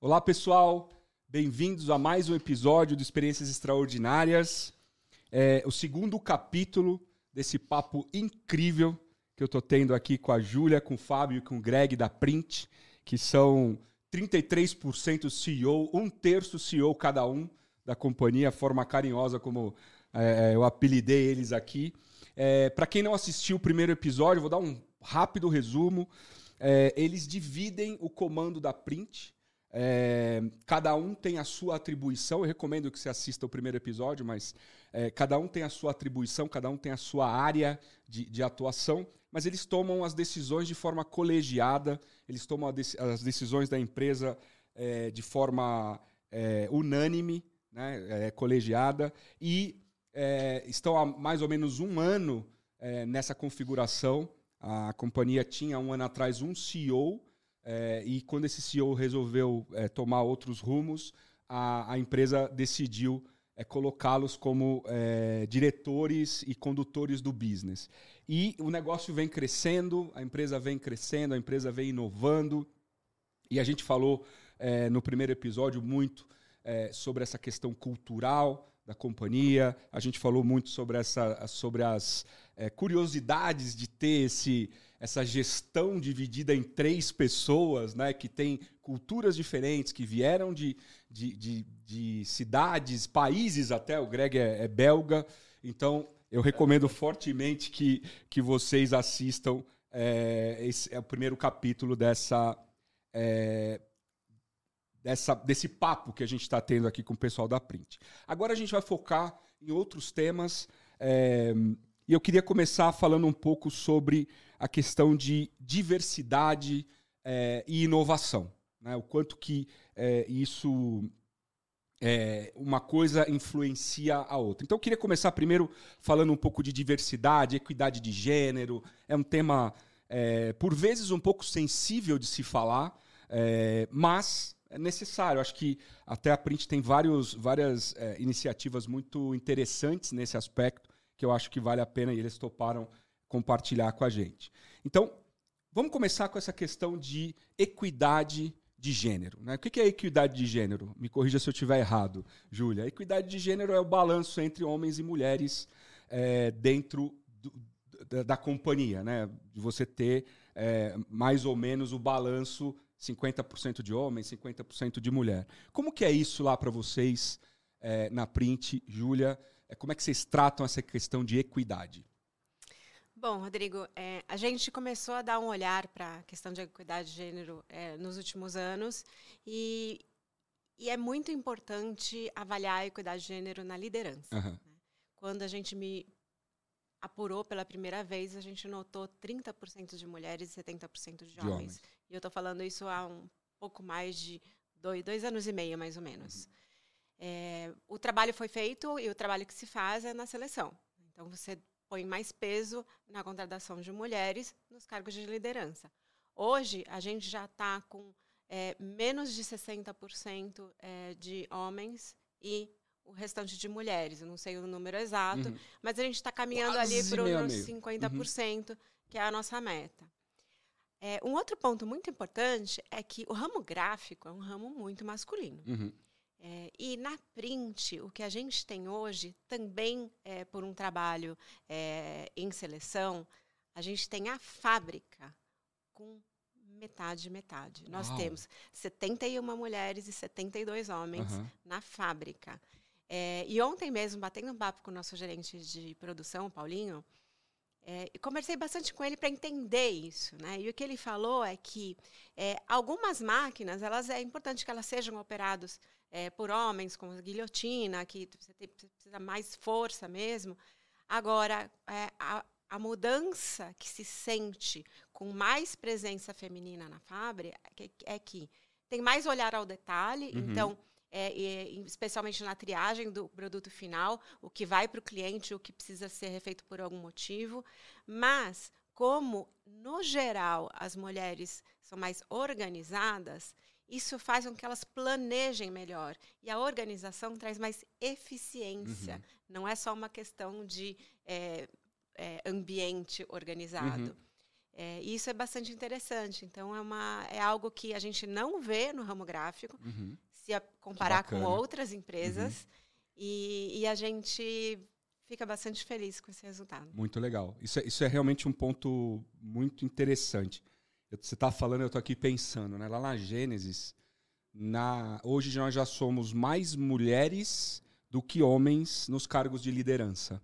Olá, pessoal. Bem-vindos a mais um episódio do Experiências Extraordinárias. É o segundo capítulo desse papo incrível que eu tô tendo aqui com a Júlia, com o Fábio e com o Greg da Print, que são 33% CEO, um terço CEO cada um da companhia, forma carinhosa como é, eu apelidei eles aqui. É, Para quem não assistiu o primeiro episódio, vou dar um rápido resumo. É, eles dividem o comando da Print é, cada um tem a sua atribuição. Eu recomendo que você assista o primeiro episódio, mas é, cada um tem a sua atribuição, cada um tem a sua área de, de atuação, mas eles tomam as decisões de forma colegiada, eles tomam as decisões da empresa é, de forma é, unânime, né, é, colegiada, e estão há mais ou menos um ano nessa configuração. A companhia tinha um ano atrás um CEO é, e quando esse CEO resolveu é, tomar outros rumos, a, a empresa decidiu é, colocá-los como diretores e condutores do business. E o negócio vem crescendo, a empresa vem crescendo, a empresa vem inovando. E a gente falou no primeiro episódio muito sobre essa questão cultural da companhia. A gente falou muito sobre, essa, sobre as curiosidades de ter esse essa gestão dividida em três pessoas, né, que tem culturas diferentes, que vieram de, de, de, de cidades, países até, o Greg é, é, belga, então eu recomendo fortemente que, que vocês assistam é, esse é o primeiro capítulo dessa, é, dessa desse papo que a gente está tendo aqui com o pessoal da Print. Agora a gente vai focar em outros temas é, e eu queria começar falando um pouco sobre a questão de diversidade é, e inovação. Né? O quanto que é, isso é, uma coisa influencia a outra. Então eu queria começar primeiro falando um pouco de diversidade, equidade de gênero. É um tema, por vezes, um pouco sensível de se falar, mas é necessário. Acho que até a Print tem vários, várias é, iniciativas muito interessantes nesse aspecto que eu acho que vale a pena e eles toparam compartilhar com a gente. Então, vamos começar com essa questão de equidade de gênero. Né? O que é equidade de gênero? Me corrija se eu estiver errado, Júlia. Equidade de gênero é o balanço entre homens e mulheres é, dentro do, da, da, companhia, né? De você ter é, mais ou menos o balanço 50% de homem, 50% de mulher. Como que é isso lá para vocês é, na Print, Júlia? É, como é que vocês tratam essa questão de equidade? Bom, Rodrigo, é, a gente começou a dar um olhar para a questão de equidade de gênero nos últimos anos e, e, é muito importante avaliar a equidade de gênero na liderança. Uhum. Né? Quando a gente me apurou pela primeira vez, a gente notou 30% de mulheres e 70% de, de homens. homens. E eu estou falando isso há um pouco mais de dois, dois anos e meio, mais ou menos. Uhum. É, o trabalho foi feito e o trabalho que se faz é na seleção. Então, você põe mais peso na contratação de mulheres nos cargos de liderança. Hoje, a gente já está com é, menos de 60% é, de homens e o restante de mulheres. Eu não sei o número exato, uhum. mas a gente está caminhando Quase ali para os 50%, uhum. que é a nossa meta. É, um outro ponto muito importante é que o ramo gráfico é um ramo muito masculino. Uhum. É, e na print, o que a gente tem hoje, também é, por um trabalho é, em seleção, a gente tem a fábrica com metade metade. Nós Uau. temos 71 mulheres e 72 homens uhum. na fábrica. É, e ontem mesmo, batendo um papo com o nosso gerente de produção, Paulinho, é, conversei bastante com ele para entender isso, né? E o que ele falou é que é, algumas máquinas, elas é importante que elas sejam operadas é, por homens, com guilhotina, que você, tem, você precisa mais força mesmo. Agora, é, a, a mudança que se sente com mais presença feminina na fábrica é, é que tem mais olhar ao detalhe, uhum. então, é, especialmente na triagem do produto final, o que vai para o cliente, o que precisa ser refeito por algum motivo, mas como, no geral, as mulheres são mais organizadas, isso faz com que elas planejem melhor. E a organização traz mais eficiência. Uhum. Não é só uma questão de é, é, ambiente organizado. Uhum. É, isso é bastante interessante. Então, é, uma, é algo que a gente não vê no ramo gráfico, Uhum. Se comparar com outras empresas. E, e a gente fica bastante feliz com esse resultado. Muito legal. Isso é, isso é realmente um ponto muito interessante. Eu- você está falando, eu estou aqui pensando, né? Lá na Gênesis, na, hoje nós já somos mais mulheres do que homens nos cargos de liderança.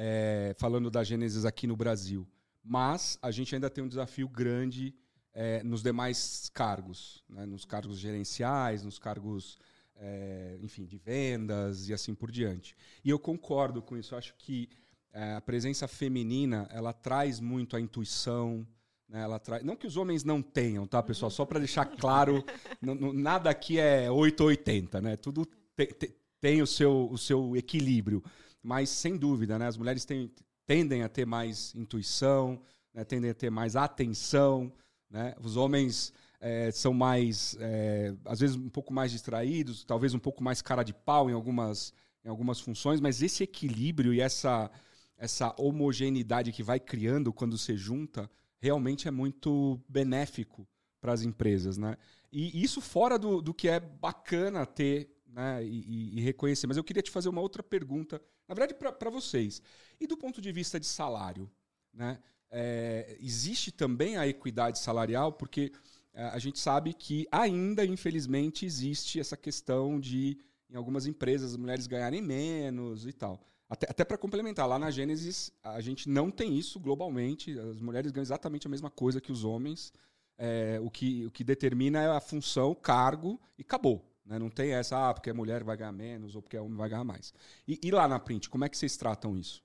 É, falando da Gênesis aqui no Brasil. Mas a gente ainda tem um desafio grande é, nos demais cargos, né? nos cargos gerenciais, nos cargos, é, enfim, de vendas e assim por diante. E eu concordo com isso. Eu acho que é, a presença feminina ela traz muito a intuição. Né? Ela traz... Não que os homens não tenham, tá, pessoal? Só para deixar claro, nada aqui é 8 ou 80, né? Tudo te- te- tem o seu, o seu equilíbrio. Mas, sem dúvida, né? as mulheres têm- tendem a ter mais intuição, né? tendem a ter mais atenção. Né? Os homens é, são mais, é, às vezes, um pouco mais distraídos, talvez um pouco mais cara de pau em algumas, em algumas funções, mas esse equilíbrio e essa, essa homogeneidade que vai criando quando você junta realmente é muito benéfico para as empresas. Né? E isso fora do, do que é bacana ter né, e- e reconhecer. Mas eu queria te fazer uma outra pergunta, na verdade, para vocês. E do ponto de vista de salário? Né? É, existe também a equidade salarial, porque é, a gente sabe que ainda, infelizmente, existe essa questão de, em algumas empresas, as mulheres ganharem menos e tal. Até, até para complementar, lá na Gênesis, a gente não tem isso globalmente. As mulheres ganham exatamente a mesma coisa que os homens. É, o, que, o que determina é a função, o cargo e acabou. Né? Não tem essa, ah, porque a mulher vai ganhar menos ou porque a homem vai ganhar mais. E, e lá na print, como é que vocês tratam isso?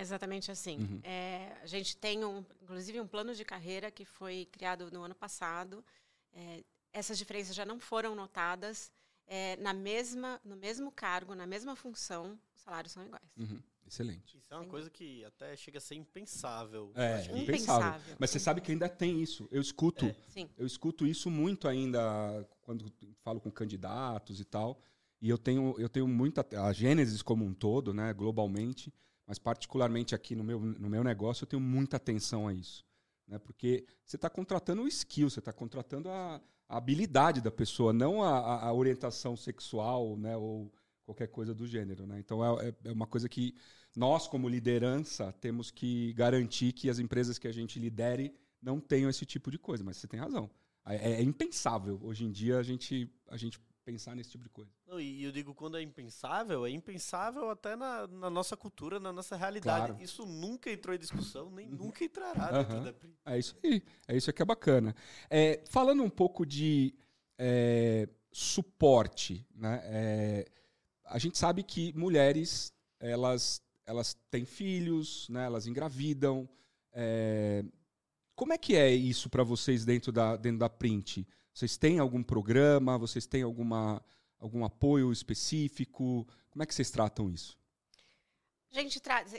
Exatamente assim. Uhum. É, a gente tem, um, inclusive, um plano de carreira que foi criado no ano passado. É, essas diferenças já não foram notadas. É, na mesma, no mesmo cargo, na mesma função, os salários são iguais. Uhum. Excelente. Isso é uma Sim. coisa que até chega a ser impensável. É, impensável. Impensável. Mas você sabe que ainda tem isso. Eu escuto, É. Eu escuto isso muito ainda quando falo com candidatos e tal. E eu tenho, eu tenho muita a Gênesis como um todo, né, globalmente, mas particularmente aqui no meu, no meu negócio eu tenho muita atenção a isso, né? Porque você está contratando o skill, você está contratando a, a habilidade da pessoa, não a, a- orientação sexual, né, ou qualquer coisa do gênero, né? Então é, é- é uma coisa que nós como liderança temos que garantir que as empresas que a gente lidere não tenham esse tipo de coisa. Mas você tem razão. É, é impensável hoje em dia a gente, a gente pensar nesse tipo de coisa. Não, e eu digo quando é impensável, é impensável até na, na nossa cultura, na nossa realidade. Claro. Isso nunca entrou em discussão, nem nunca entrará dentro Aham. da PRI. É isso aí. É isso que é bacana. É, falando um pouco de é, suporte, né? É, a gente sabe que mulheres elas, elas têm filhos, né? Elas engravidam. Como é que é isso para vocês dentro da, dentro da Print? Vocês têm algum programa? Vocês têm alguma, algum apoio específico? Como é que vocês tratam isso? A gente traz.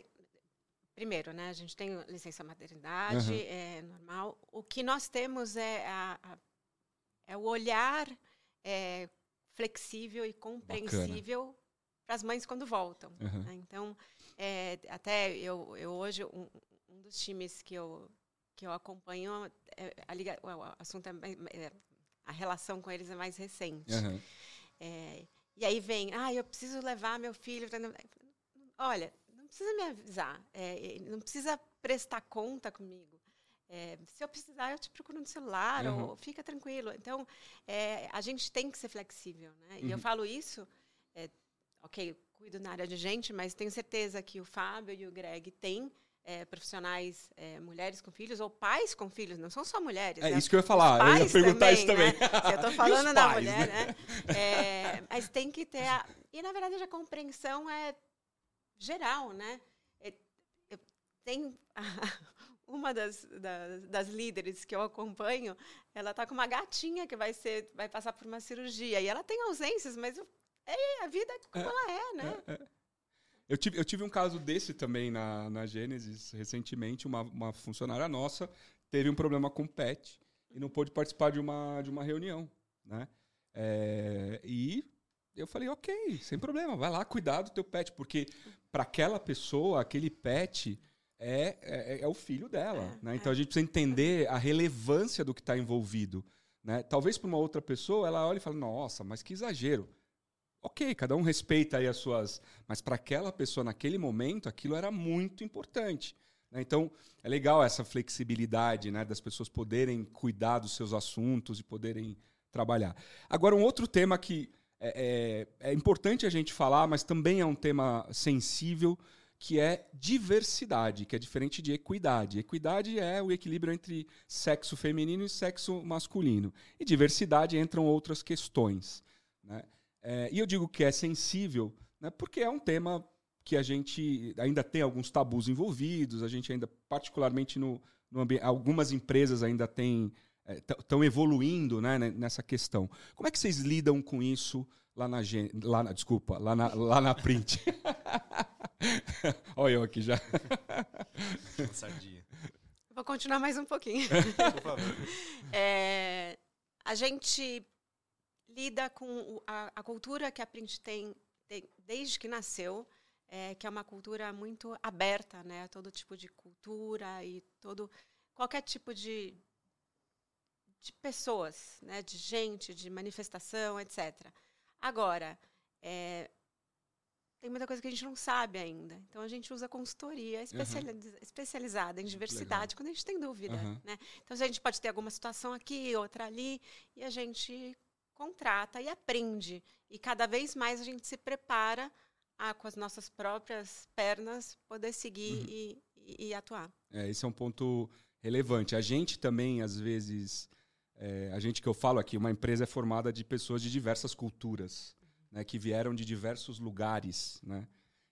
Primeiro, né? A gente tem licença maternidade, Aham. é normal. O que nós temos é, a- a- é o olhar é, flexível e compreensível para as mães quando voltam. Aham. né? Então, é, até eu, eu hoje, um, um dos times que eu, que eu acompanho, é, a, liga, o, assunto é, é- a relação com eles é mais recente. Aham. É, e aí vem, ah, eu preciso levar meu filho. Olha, não precisa me avisar, é, não precisa prestar conta comigo. É, se eu precisar, eu te procuro no celular, Uhum. ou fica tranquilo. Então, é, a gente tem que ser flexível, né? E eu Uhum. falo isso, é, ok, cuido na área de gente, mas tenho certeza que o Fábio e o Greg têm é, profissionais, é, mulheres com filhos, ou pais com filhos, não são só mulheres. É né? isso que eu ia falar. Eu ia perguntar isso também, também. né? Se eu tô E os falando da pais, mulher, né? É, mas tem que ter a... E, na verdade, a compreensão é geral, né? É- eu- tem uma das, das, das líderes que eu acompanho, ela tá com uma gatinha que vai ser vai passar por uma cirurgia. E ela tem ausências, mas é a vida como ela é, né? Eu tive, eu tive um caso desse também na, na Gênesis, recentemente. Uma, uma funcionária nossa teve um problema com o pet e não pôde participar de uma, de uma reunião, né? É, e eu falei, ok, sem problema, vai lá cuidar do teu pet, porque para aquela pessoa, aquele pet é, é, é o filho dela. É, né? Então é. a gente precisa entender a relevância do que está envolvido. Né? Talvez para uma outra pessoa ela olhe e fale, nossa, mas que exagero. Ok, cada um respeita aí as suas. Mas para aquela pessoa, naquele momento, aquilo era muito importante. né? Então, é legal essa flexibilidade né, das pessoas poderem cuidar dos seus assuntos e poderem trabalhar. Agora, um outro tema que é, é- é importante a gente falar, mas também é um tema sensível, que é diversidade, que é diferente de equidade. Equidade é o equilíbrio entre sexo feminino e sexo masculino. E diversidade entram outras questões. Né? É, e eu digo que é sensível, né, porque é um tema que a gente ainda tem alguns tabus envolvidos, a gente ainda, particularmente no, no ambiente, algumas empresas ainda têm estão evoluindo né, ne- nessa questão. Como é que vocês lidam com isso lá na, gen- lá na desculpa, lá na, lá na print? Olha eu aqui já. Sardinha. Vou continuar mais um pouquinho. Por favor. É, a gente lida com a, a cultura que a Print tem, tem desde que nasceu, é, que é uma cultura muito aberta, né, a todo tipo de cultura e todo qualquer tipo de de pessoas, né, de gente, de manifestação, etc. Agora, é, tem muita coisa que a gente não sabe ainda. Então a gente usa consultoria especializ- especializada em diversidade quando a gente tem dúvida. Aham. Né? Então a gente pode ter alguma situação aqui, outra ali, e a gente contrata e aprende. E cada vez mais a gente se prepara a, com as nossas próprias pernas, poder seguir e, e- e atuar. É, esse é um ponto relevante. A gente também, às vezes, é, a gente que eu falo aqui, uma empresa é formada de pessoas de diversas culturas, né, que vieram de diversos lugares, né?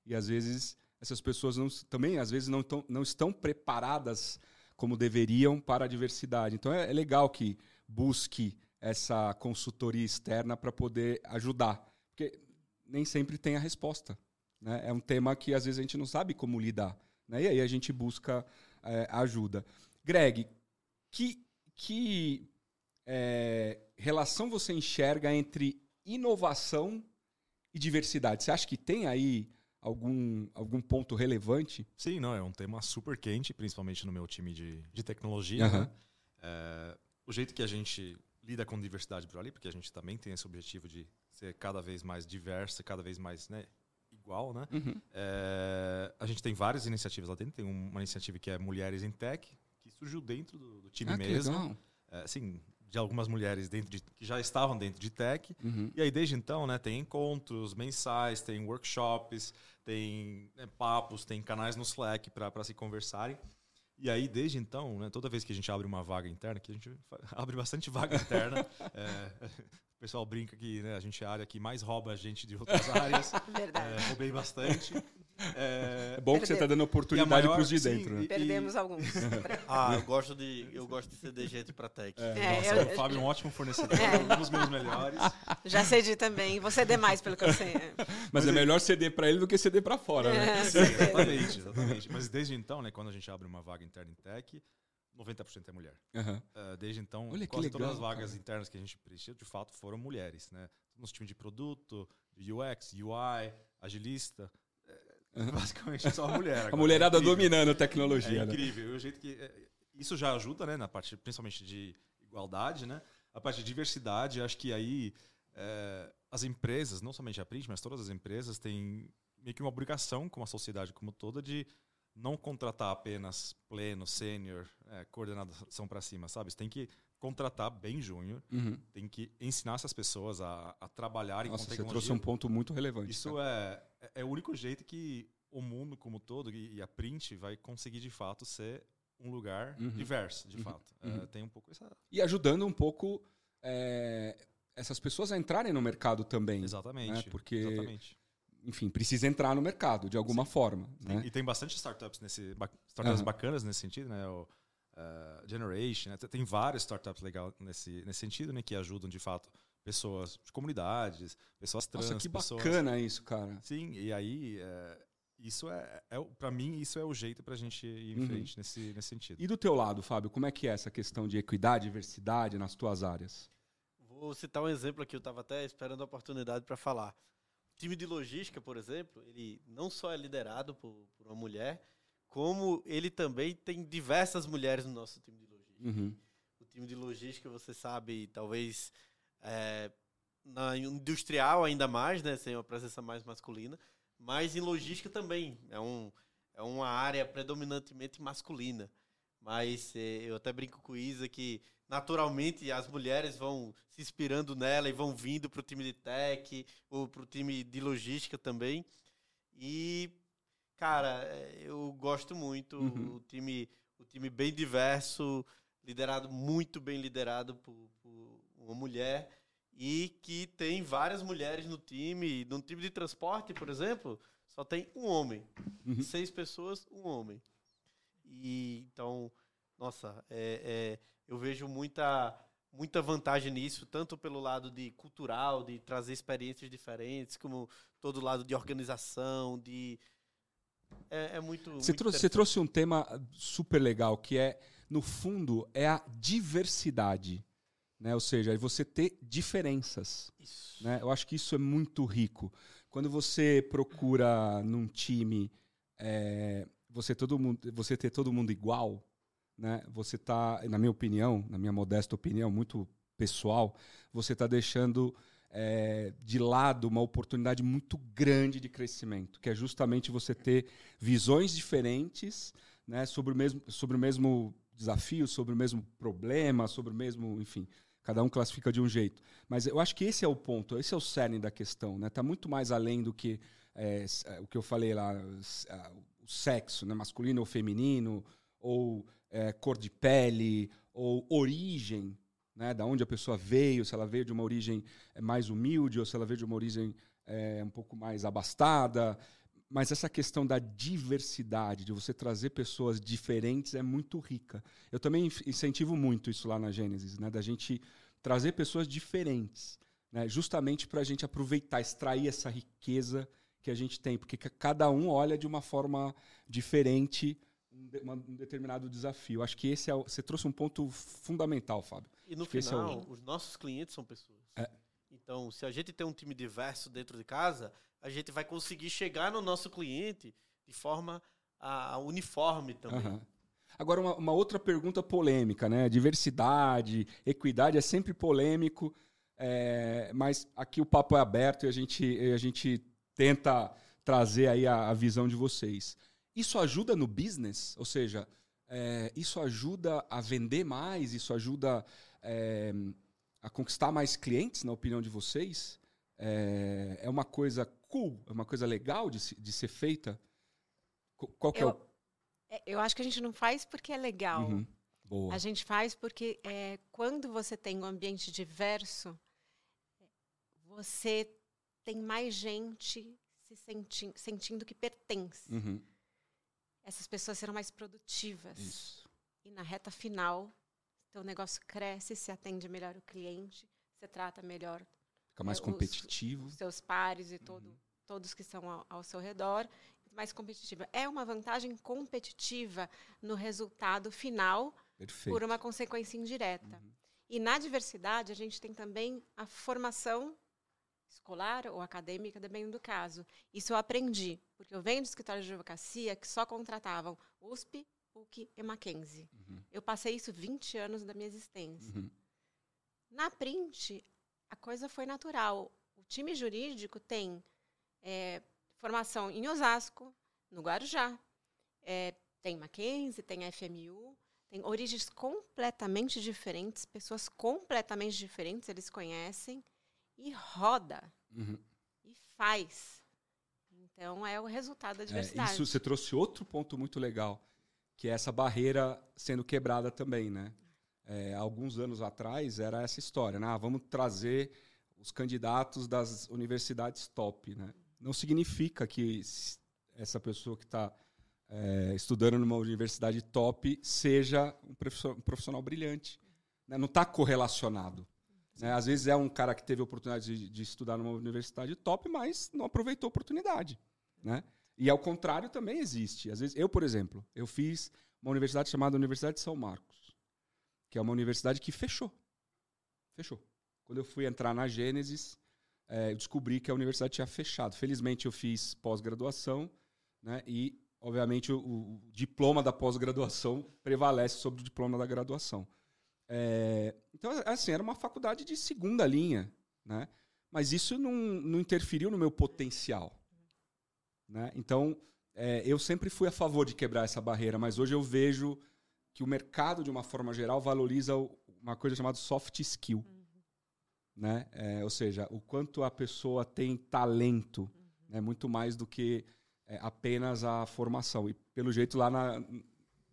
E às vezes essas pessoas não, também às vezes não, tão, não estão preparadas como deveriam para a diversidade. Então é, é legal que busque essa consultoria externa para poder ajudar, porque nem sempre tem a resposta. Né? É um tema que às vezes a gente não sabe como lidar. Né? E aí a gente busca é, ajuda. Greg, que, que é, relação você enxerga entre inovação e diversidade? Você acha que tem aí algum, algum ponto relevante? Sim, não, é um tema super quente, principalmente no meu time de, de tecnologia. Aham. né? É, o jeito que a gente lida com diversidade por ali, porque a gente também tem esse objetivo de ser cada vez mais diversa, cada vez mais né, igual, né? Uhum. É, a gente tem várias iniciativas lá dentro. Tem uma iniciativa que é Mulheres em Tech, que surgiu dentro do, do time Ah, mesmo. É, assim, de algumas mulheres dentro de, que já estavam dentro de tech. Uhum. E aí, desde então, né, tem encontros mensais, tem workshops, tem né, papos, tem canais no Slack para se conversarem. E aí, desde então, né, toda vez que a gente abre uma vaga interna, que a gente abre bastante vaga interna, é, o pessoal brinca que né, a gente é a área que mais rouba a gente de outras áreas. Verdade. É, roubei bastante. É, É bom que você está dando oportunidade para os de sim, dentro. né? e- Perdemos alguns. Ah, eu gosto de, eu gosto de ceder gente pra tech. É, nossa, eu- o Fábio é um ótimo fornecedor, É. um dos meus melhores. Já cedi também. Você demais, pelo que eu sei. Mas é melhor ceder para ele do que ceder para fora, né? É, Sim, exatamente, exatamente. Mas desde então, né, quando a gente abre uma vaga interna em tech, 90% é mulher. Uh, desde então, Olha que quase todas legal, as vagas cara. internas que a gente preencheu, de fato, foram mulheres, né? Nos times de produto, de UX, UI, agilista, é. basicamente só mulher. A agora. mulherada É dominando a É tecnologia, né? incrível. E o jeito que é, isso já ajuda, né, na parte principalmente de igualdade, né? A parte de diversidade, acho que aí é, as empresas, não somente a Print, mas todas as empresas têm meio que uma obrigação com a sociedade como toda de não contratar apenas pleno, sênior, é, coordenação para cima, sabe? Você tem que contratar bem júnior, Uhum. tem que ensinar essas pessoas a, a trabalharem Nossa, com você tecnologia. trouxe um ponto muito relevante. Isso cara. é, é- é o único jeito que o mundo como todo e, a print vai conseguir de fato ser um lugar Uhum. diverso, de Uhum. fato. Uhum. É, tem um pouco essa. E ajudando um pouco é, essas pessoas a entrarem no mercado também. Exatamente. né? Porque- Exatamente. Enfim, precisa entrar no mercado de alguma forma. Tem- né? E tem bastante startups nesse startups bacanas nesse sentido, né? O eh, Generation, né? tem várias startups legais nesse, nesse sentido, né? Que ajudam de fato pessoas de comunidades, pessoas trans, Nossa, que pessoas. bacana isso, cara. Sim, e aí eh, isso é, é para mim isso é o jeito para a gente ir em Uhum. frente nesse, nesse sentido. E do teu lado, Fábio, como é que é essa questão de equidade, diversidade nas tuas áreas? Vou citar um exemplo aqui, eu estava até esperando a oportunidade para falar. O time de logística, por exemplo, ele não só é liderado por, por uma mulher, como ele também tem diversas mulheres no nosso time de logística. Uhum. O time de logística, você sabe, talvez é, na industrial ainda mais, né, sem uma presença mais masculina, mas em logística também é, um, é uma área predominantemente masculina. Mas é, eu até brinco com Isa que naturalmente as mulheres vão se inspirando nela e vão vindo para o time de tech ou para o time de logística também. E, cara, é, eu gosto muito. Uhum. O, time, o time bem diverso, liderado, muito bem liderado por, por uma mulher. E que tem várias mulheres no time. No time de transporte, por exemplo, só tem um homem. Uhum. Seis pessoas, um homem. E então, nossa, é, é, eu vejo muita, muita vantagem nisso, tanto pelo lado de cultural, de trazer experiências diferentes, como todo lado de organização, de é, é muito. Você muito trouxe, você trouxe um tema super legal, que é, no fundo, é a diversidade. Né? Ou seja, é você ter diferenças. Isso. né? Eu acho que isso é muito rico. Quando você procura num time é, você, todo mundo, você ter todo mundo igual, né? você está, na minha opinião, na minha modesta opinião, muito pessoal, você está deixando é, de lado uma oportunidade muito grande de crescimento, que é justamente você ter visões diferentes né, sobre, o mesmo, sobre o mesmo desafio, sobre o mesmo problema, sobre o mesmo, enfim, cada um classifica de um jeito. Mas eu acho que esse é o ponto, esse é o cerne da questão, né? Está muito mais além do que é, o que eu falei lá, o sexo, né? masculino ou feminino, ou é, cor de pele, ou origem, né? Da onde a pessoa veio, se ela veio de uma origem mais humilde ou se ela veio de uma origem é, um pouco mais abastada. Mas essa questão da diversidade, de você trazer pessoas diferentes, é muito rica. Eu também incentivo muito isso lá na Gênesis, né? da gente trazer pessoas diferentes, né? justamente para a gente aproveitar, extrair essa riqueza que a gente tem, porque cada um olha de uma forma diferente um, de, determinado desafio. Acho que esse é o, você trouxe um ponto fundamental, Fábio. E no Acho esse é o- final, os nossos clientes são pessoas. Então, se a gente tem um time diverso dentro de casa, a gente vai conseguir chegar no nosso cliente de forma a, uniforme também. Aham. Agora, uma, uma outra pergunta polêmica, né? Diversidade, equidade é sempre polêmico, é, mas aqui o papo é aberto e a gente, a gente tenta trazer aí a, a visão de vocês. Isso ajuda no business? Ou seja, é, isso ajuda a vender mais? Isso ajuda é, a conquistar mais clientes, na opinião de vocês? É, é uma coisa cool? É uma coisa legal de, se- de ser feita? Qu- Qual que é o Eu, é, eu acho que a gente não faz porque é legal. Uhum. Boa. A gente faz porque é, quando você tem um ambiente diverso, você tem mais gente se senti sentindo que pertence. Uhum. Essas pessoas serão mais produtivas. Isso. E na reta final, teu negócio cresce, se atende melhor o cliente, você trata melhor Fica mais É, os- competitivo. seus pares e todo, todos que estão ao, ao seu redor, mais competitiva. É uma vantagem competitiva no resultado final Perfeito. por uma consequência indireta. E na diversidade, a gente tem também a formação escolar ou acadêmica, dependendo do caso. Isso eu aprendi, porque eu venho do escritório de advocacia que só contratavam USP, PUC e Mackenzie. Uhum. Eu passei isso 20 anos da minha existência. Uhum. Na print, a coisa foi natural. O time jurídico tem é, formação em Osasco, no Guarujá, é, tem Mackenzie, tem FMU, tem origens completamente diferentes, pessoas completamente diferentes, eles conhecem, e roda, Uhum. e faz. Então, é o resultado da É, diversidade. isso você trouxe outro ponto muito legal, que é essa barreira sendo quebrada também, né? É, alguns anos atrás era essa história, né? Ah, vamos trazer os candidatos das universidades top, né? Não significa que essa pessoa que está estudando numa universidade top seja um professor- um profissional brilhante. né? Não está correlacionado. né? Às vezes é um cara que teve a oportunidade de, de estudar numa universidade top, mas não aproveitou a oportunidade. Né? E ao contrário também existe. Às vezes, eu, por exemplo, eu fiz uma universidade chamada Universidade de São Marcos, que é uma universidade que fechou. Fechou. Quando eu fui entrar na Gênesis, eh, eu descobri que a universidade tinha fechado. Felizmente eu fiz pós-graduação, né? E obviamente, o, o diploma da pós-graduação prevalece sobre o diploma da graduação. É, então, assim, era uma faculdade de segunda linha, né? Mas isso não, não interferiu no meu potencial. Né? Então, é, eu sempre fui a favor de quebrar essa barreira, mas hoje eu vejo que o mercado, de uma forma geral, valoriza uma coisa chamada soft skill. Uhum. Né? É, ou seja, o quanto a pessoa tem talento, uhum. né? muito mais do que é, apenas a formação. E pelo jeito lá na,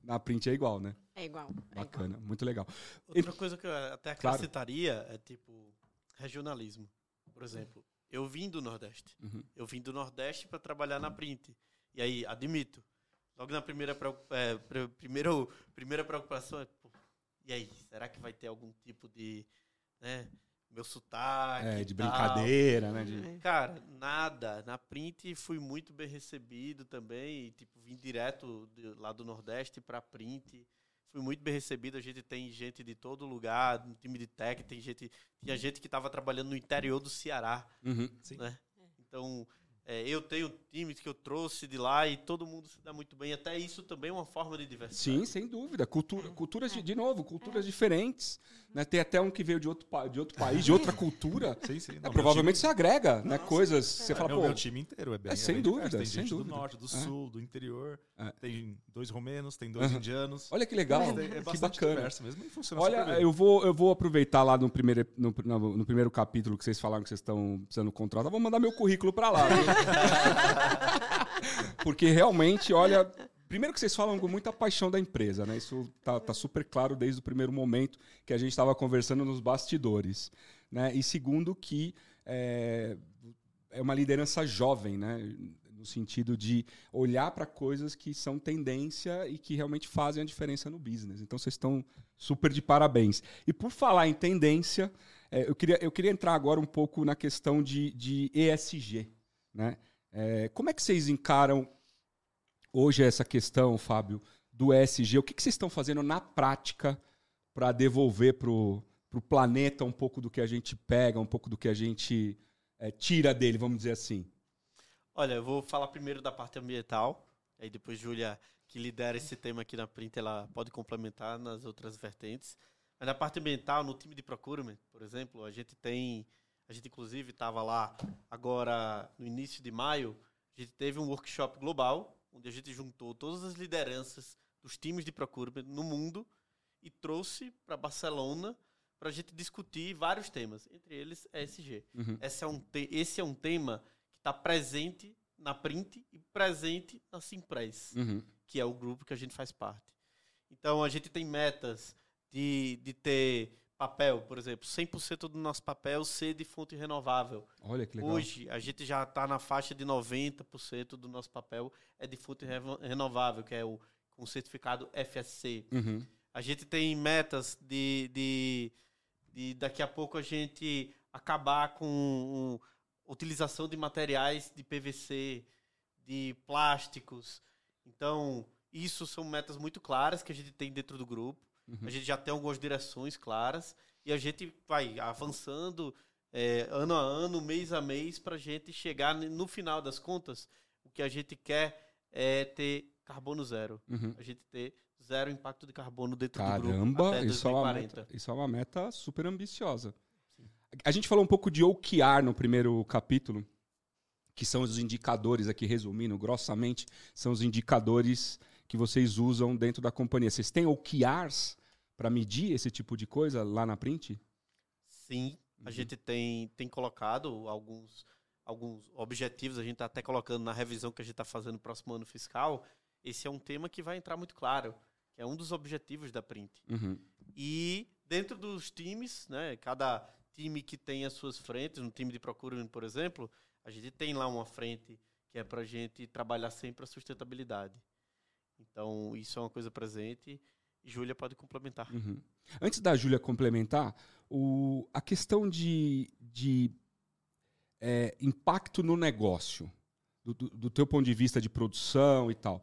na print é igual, né? É igual. É Bacana, igual. muito legal. Outra e, coisa que eu até acrescentaria claro. é tipo regionalismo. Por exemplo, eu vim do Nordeste. Uhum. Eu vim do Nordeste para trabalhar na print. E aí, admito, logo na primeira, é, primeiro, primeira preocupação é, pô, e aí, será que vai ter algum tipo de, né, meu sotaque. É, de brincadeira, né? De... Cara, nada. Na print fui muito bem recebido também. E, tipo, vim direto de, lá do Nordeste para print. Fui muito bem recebido. A gente tem gente de todo lugar, no time de tech, tem gente. Tinha gente que estava trabalhando no interior do Ceará. Uhum, né? Então, é, eu tenho times que eu trouxe de lá e todo mundo se dá muito bem. Até isso também é uma forma de diversidade. Sim, sem dúvida. Cultura, culturas, de, de novo, culturas diferentes. Né? Tem até um que veio de outro, de outro país, de outra cultura. Sim, sim. Não, é, provavelmente time... você agrega né, coisas. Você é, fala, meu, pô. Meu time inteiro é bem. É, sem é bem dúvida. Tem sem gente dúvida. do norte, do sul, do interior. É. Tem dois romenos, tem dois indianos. Olha que legal. É, que bacana. Diverso mesmo e funciona Olha, eu vou, eu vou aproveitar lá no primeiro, no, no, no primeiro capítulo que vocês falaram que vocês estão precisando contratar. Vou mandar meu currículo para lá. Porque realmente, olha, primeiro que vocês falam com muita paixão da empresa, né? Isso tá, tá super claro desde o primeiro momento que a gente estava conversando nos bastidores, né? E segundo que é, é uma liderança jovem, né? No sentido de olhar para coisas que são tendência e que realmente fazem a diferença no business. Então vocês estão super de parabéns. E por falar em tendência, é, eu, queria, eu queria entrar agora um pouco na questão de, de ESG, né? É, como é que vocês encaram hoje essa questão, Fábio, do ESG? O que, que vocês estão fazendo na prática para devolver para o planeta um pouco do que a gente pega, um pouco do que a gente é, tira dele, vamos dizer assim? Olha, eu vou falar primeiro da parte ambiental, aí depois Júlia, que lidera esse tema aqui na Print, ela pode complementar nas outras vertentes. Mas na parte ambiental, no time de procurement, por exemplo, a gente tem a gente, inclusive, estava lá agora no início de maio. A gente teve um workshop global, onde a gente juntou todas as lideranças dos times de procurement no mundo e trouxe para Barcelona para a gente discutir vários temas, entre eles ESG. Uhum. Esse, é um esse é um tema que está presente na Print e presente na Simpress, uhum. que é o grupo que a gente faz parte. Então, a gente tem metas de, de ter papel, por exemplo, 100% do nosso papel ser de fonte renovável. Olha que legal. Hoje, a gente já está na faixa de 90% do nosso papel é de fonte renovável, que é o com certificado FSC. Uhum. A gente tem metas de, de, de, daqui a pouco a gente acabar com um, utilização de materiais de PVC, de plásticos. Então, isso são metas muito claras que a gente tem dentro do grupo. Uhum. A gente já tem algumas direções claras e a gente vai avançando é, ano a ano, mês a mês, para a gente chegar no final das contas. O que a gente quer é ter carbono zero. Uhum. A gente ter zero impacto de carbono dentro Caramba, do grupo até 2040. É uma meta, isso é uma meta super ambiciosa. Sim. A gente falou um pouco de OKR no primeiro capítulo, que são os indicadores, aqui resumindo grossamente, são os indicadores que vocês usam dentro da companhia. Vocês têm OKRs para medir esse tipo de coisa lá na Print? Sim, a uhum. gente tem, tem colocado alguns, alguns objetivos, a gente está até colocando na revisão que a gente está fazendo no próximo ano fiscal. Esse é um tema que vai entrar muito claro, que é um dos objetivos da Print. Uhum. E dentro dos times, né, cada time que tem as suas frentes, no time de procura, por exemplo, a gente tem lá uma frente que é para a gente trabalhar sempre a sustentabilidade. Então, isso é uma coisa presente. Júlia pode complementar. Uhum. Antes da Júlia complementar, o, a questão de, de é, impacto no negócio, do, do, do, teu ponto de vista de produção e tal,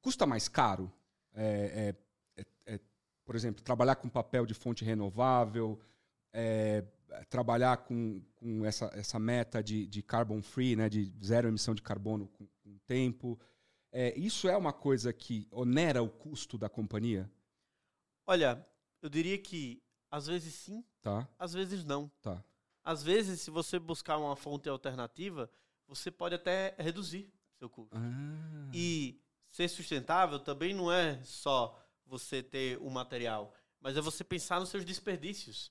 custa mais caro? É, é, é, é por exemplo, trabalhar com papel de fonte renovável, é, trabalhar com, com essa, essa meta de, de carbon free, né, de zero emissão de carbono com, com o tempo. É, isso é uma coisa que onera o custo da companhia? Olha, eu diria que às vezes sim, Tá, às vezes não. tá. Às vezes, se você buscar uma fonte alternativa, você pode até reduzir seu custo. Ah, E ser sustentável também não é só você ter o material, mas é você pensar nos seus desperdícios.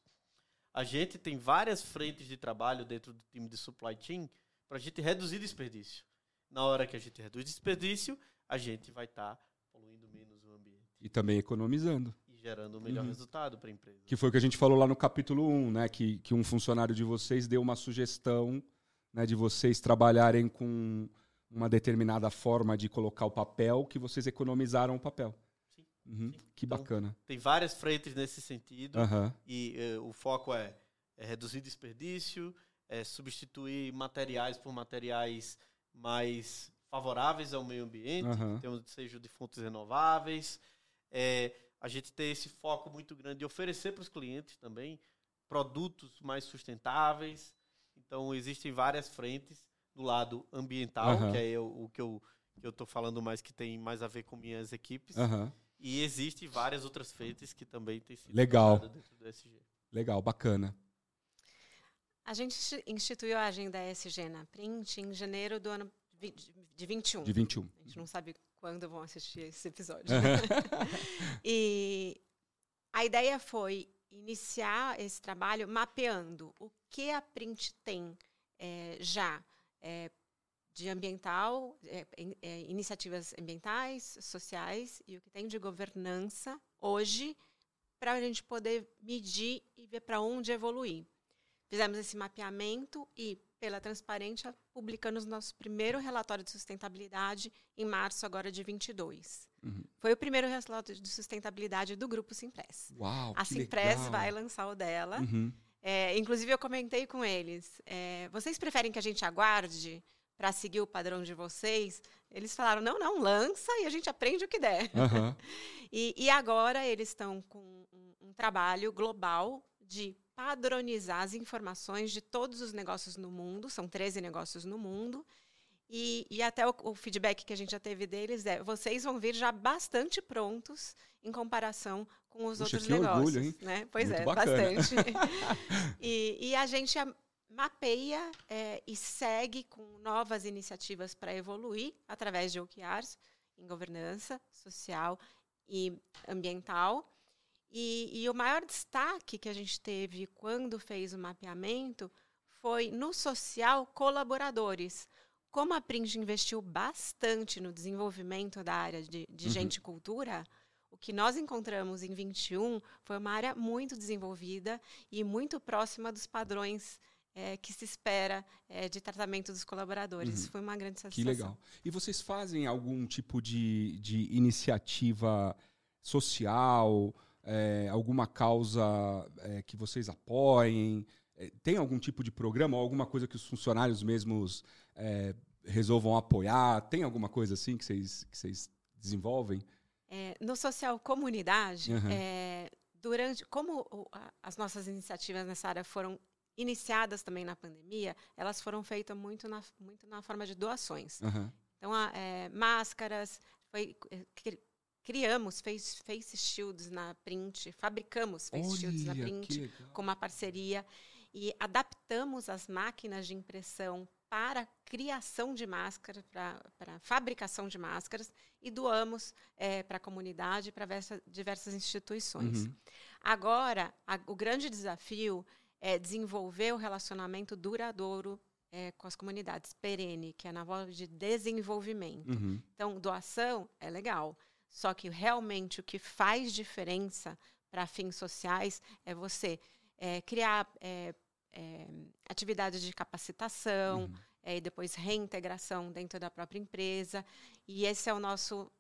A gente tem várias frentes de trabalho dentro do time de supply chain para a gente reduzir desperdício. Na hora que a gente reduz desperdício, a gente vai estar poluindo menos o ambiente E também economizando. e gerando o melhor Uhum. resultado para a empresa. Que foi o que a gente falou lá no capítulo 1, né? Que, que um funcionário de vocês deu uma sugestão né, de vocês trabalharem com uma determinada forma de colocar o papel que vocês economizaram o papel. Sim, Uhum, sim. Que Então, bacana. Tem várias frentes nesse sentido. Aham, E eh, o foco é, é reduzir desperdício, é substituir materiais por materiais mais favoráveis ao meio ambiente, aham. então, seja de fontes renováveis. É, a gente tem esse foco muito grande de oferecer para os clientes também produtos mais sustentáveis. Então, existem várias frentes do lado ambiental, Aham. que é o, o que eu estou falando mais que tem mais a ver com minhas equipes. aham. E existem várias outras frentes que também têm sido Legal. dentro do SG. Legal, bacana. A gente insti- instituiu a agenda ESG na Print em janeiro do ano de 21. De 21. A gente não sabe quando vão assistir esse episódio. e a ideia foi iniciar esse trabalho mapeando o que a Print tem eh, já eh, de ambiental, eh, iniciativas ambientais, sociais e o que tem de governança hoje para a gente poder medir e ver para onde evoluir. Fizemos esse mapeamento e, pela transparência, publicamos nosso primeiro relatório de sustentabilidade em março agora de 22. Uhum. Foi o primeiro relatório de sustentabilidade do Grupo Simpress. Uau, A Simpress legal. vai lançar o dela. Uhum. É, inclusive, eu comentei com eles. é, vocês preferem que a gente aguarde para seguir o padrão de vocês? Eles falaram, não, não, lança e a gente aprende o que der. Aham. E, e agora eles estão com um, um trabalho global de padronizar as informações de todos os negócios no mundo, são 13 negócios no mundo, e, e até o, o feedback que a gente já teve deles é: vocês vão vir já bastante prontos em comparação com os Puxa, outros que orgulho, negócios. hein? né? Pois Muito é, bacana. bastante. e, e a gente mapeia é, e segue com novas iniciativas para evoluir através de OKRs em governança social e ambiental. E, e o maior destaque que a gente teve quando fez o mapeamento foi no social colaboradores. Como a Print investiu bastante no desenvolvimento da área de, de Uhum. gente e cultura, o que nós encontramos em 21 foi uma área muito desenvolvida e muito próxima dos padrões eh, que se espera eh, de tratamento dos colaboradores. Uhum. Foi uma grande Que satisfação. legal. E vocês fazem algum tipo de, de iniciativa social, é, alguma causa é, que vocês apoiem? É, tem algum tipo de programa ou alguma coisa que os funcionários mesmos é, resolvam apoiar? Tem alguma coisa assim que vocês, que vocês desenvolvem? É, no social comunidade, Uhum. durante como as nossas iniciativas nessa área foram iniciadas também na pandemia, elas foram feitas muito na, muito na forma de doações. Aham. Então, a- é, máscaras, foi, criamos face, face shields na print, fabricamos face shields na Olha, print com uma parceria e adaptamos as máquinas de impressão para criação de máscaras, para, fabricação de máscaras e doamos para a comunidade, para diversas, instituições. Uhum. Agora, a- o grande desafio é desenvolver o relacionamento duradouro é, com as comunidades, perene, que é na volta de desenvolvimento. Uhum. Então, doação é legal. Só que realmente o que faz diferença para fins sociais é você é, criar é, é, atividades de capacitação Uhum. é, e depois reintegração dentro da própria empresa. E esse é o nosso